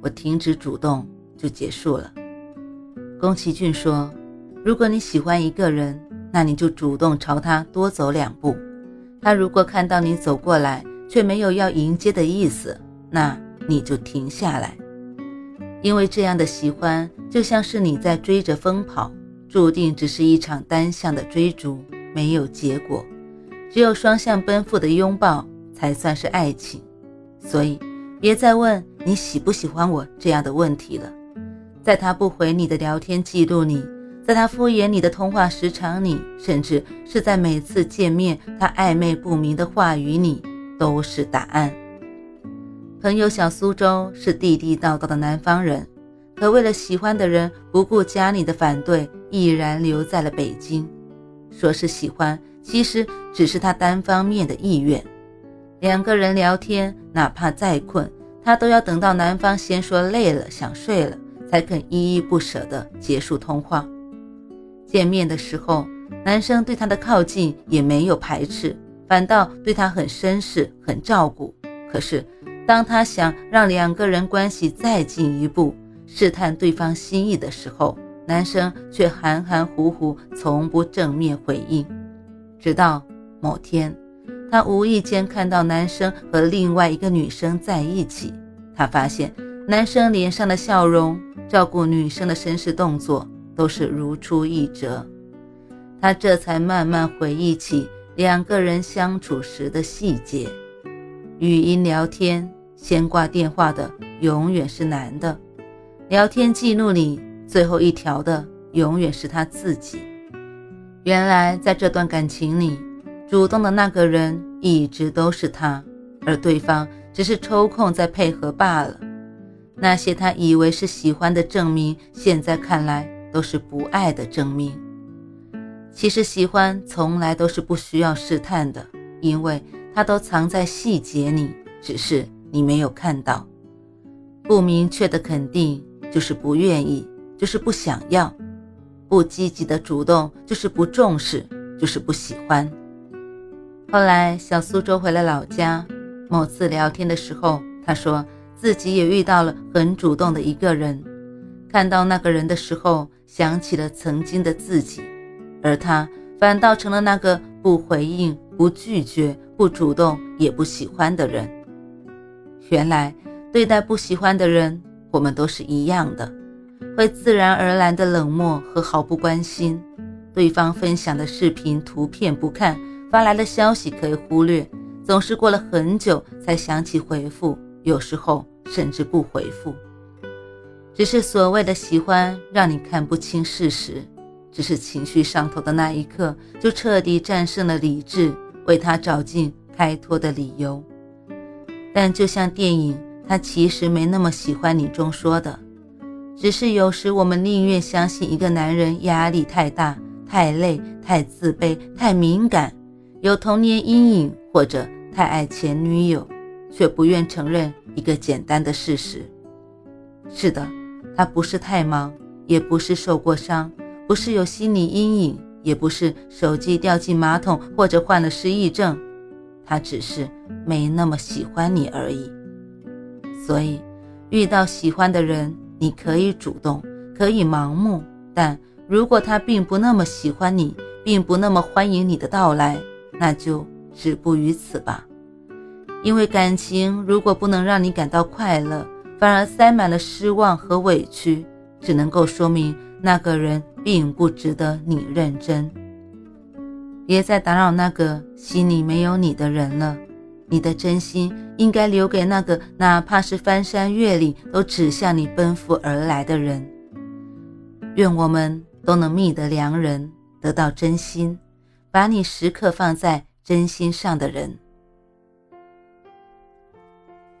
我停止主动就结束了。宫崎骏说：“如果你喜欢一个人，那你就主动朝他多走两步。他如果看到你走过来，却没有要迎接的意思，那你就停下来。因为这样的喜欢，就像是你在追着风跑，注定只是一场单向的追逐，没有结果。只有双向奔赴的拥抱，才算是爱情。所以。”别再问你喜不喜欢我这样的问题了。在他不回你的聊天记录里，在他敷衍你的通话时长里，甚至是在每次见面他暧昧不明的话语里，都是答案。朋友小苏州是地地道道的南方人，可为了喜欢的人，不顾家里的反对，毅然留在了北京。说是喜欢，其实只是他单方面的意愿。两个人聊天，哪怕再困，他都要等到男方先说累了想睡了，才肯依依不舍地结束通话。见面的时候，男生对她的靠近也没有排斥，反倒对她很绅士、很照顾。可是，当他想让两个人关系再进一步，试探对方心意的时候，男生却含含糊糊，从不正面回应。直到某天。他无意间看到男生和另外一个女生在一起，他发现男生脸上的笑容、照顾女生的绅士动作都是如出一辙。他这才慢慢回忆起两个人相处时的细节。语音聊天先挂电话的永远是男的，聊天记录里最后一条的永远是他自己。原来在这段感情里。主动的那个人一直都是他，而对方只是抽空在配合罢了。那些他以为是喜欢的证明，现在看来都是不爱的证明。其实喜欢从来都是不需要试探的，因为它都藏在细节里，只是你没有看到。不明确的肯定就是不愿意，就是不想要；不积极的主动就是不重视，就是不喜欢。后来，小苏州回了老家。某次聊天的时候，他说自己也遇到了很主动的一个人。看到那个人的时候，想起了曾经的自己，而他反倒成了那个不回应、不拒绝、不主动、也不喜欢的人。原来，对待不喜欢的人，我们都是一样的，会自然而然的冷漠和毫不关心。对方分享的视频、图片不看。发来的消息可以忽略，总是过了很久才想起回复，有时候甚至不回复。只是所谓的喜欢，让你看不清事实，只是情绪上头的那一刻，就彻底战胜了理智，为他找尽开脱的理由。但就像电影《他其实没那么喜欢你》中说的，只是有时我们宁愿相信一个男人压力太大、太累、太自卑、太敏感。有童年阴影，或者太爱前女友，却不愿承认一个简单的事实：是的，他不是太忙，也不是受过伤，不是有心理阴影，也不是手机掉进马桶或者患了失忆症，他只是没那么喜欢你而已。所以，遇到喜欢的人，你可以主动，可以盲目，但如果他并不那么喜欢你，并不那么欢迎你的到来。那就止步于此吧，因为感情如果不能让你感到快乐，反而塞满了失望和委屈，只能够说明那个人并不值得你认真。别再打扰那个心里没有你的人了，你的真心应该留给那个哪怕是翻山越岭都指向你奔赴而来的人。愿我们都能觅得良人，得到真心。把你时刻放在真心上的人。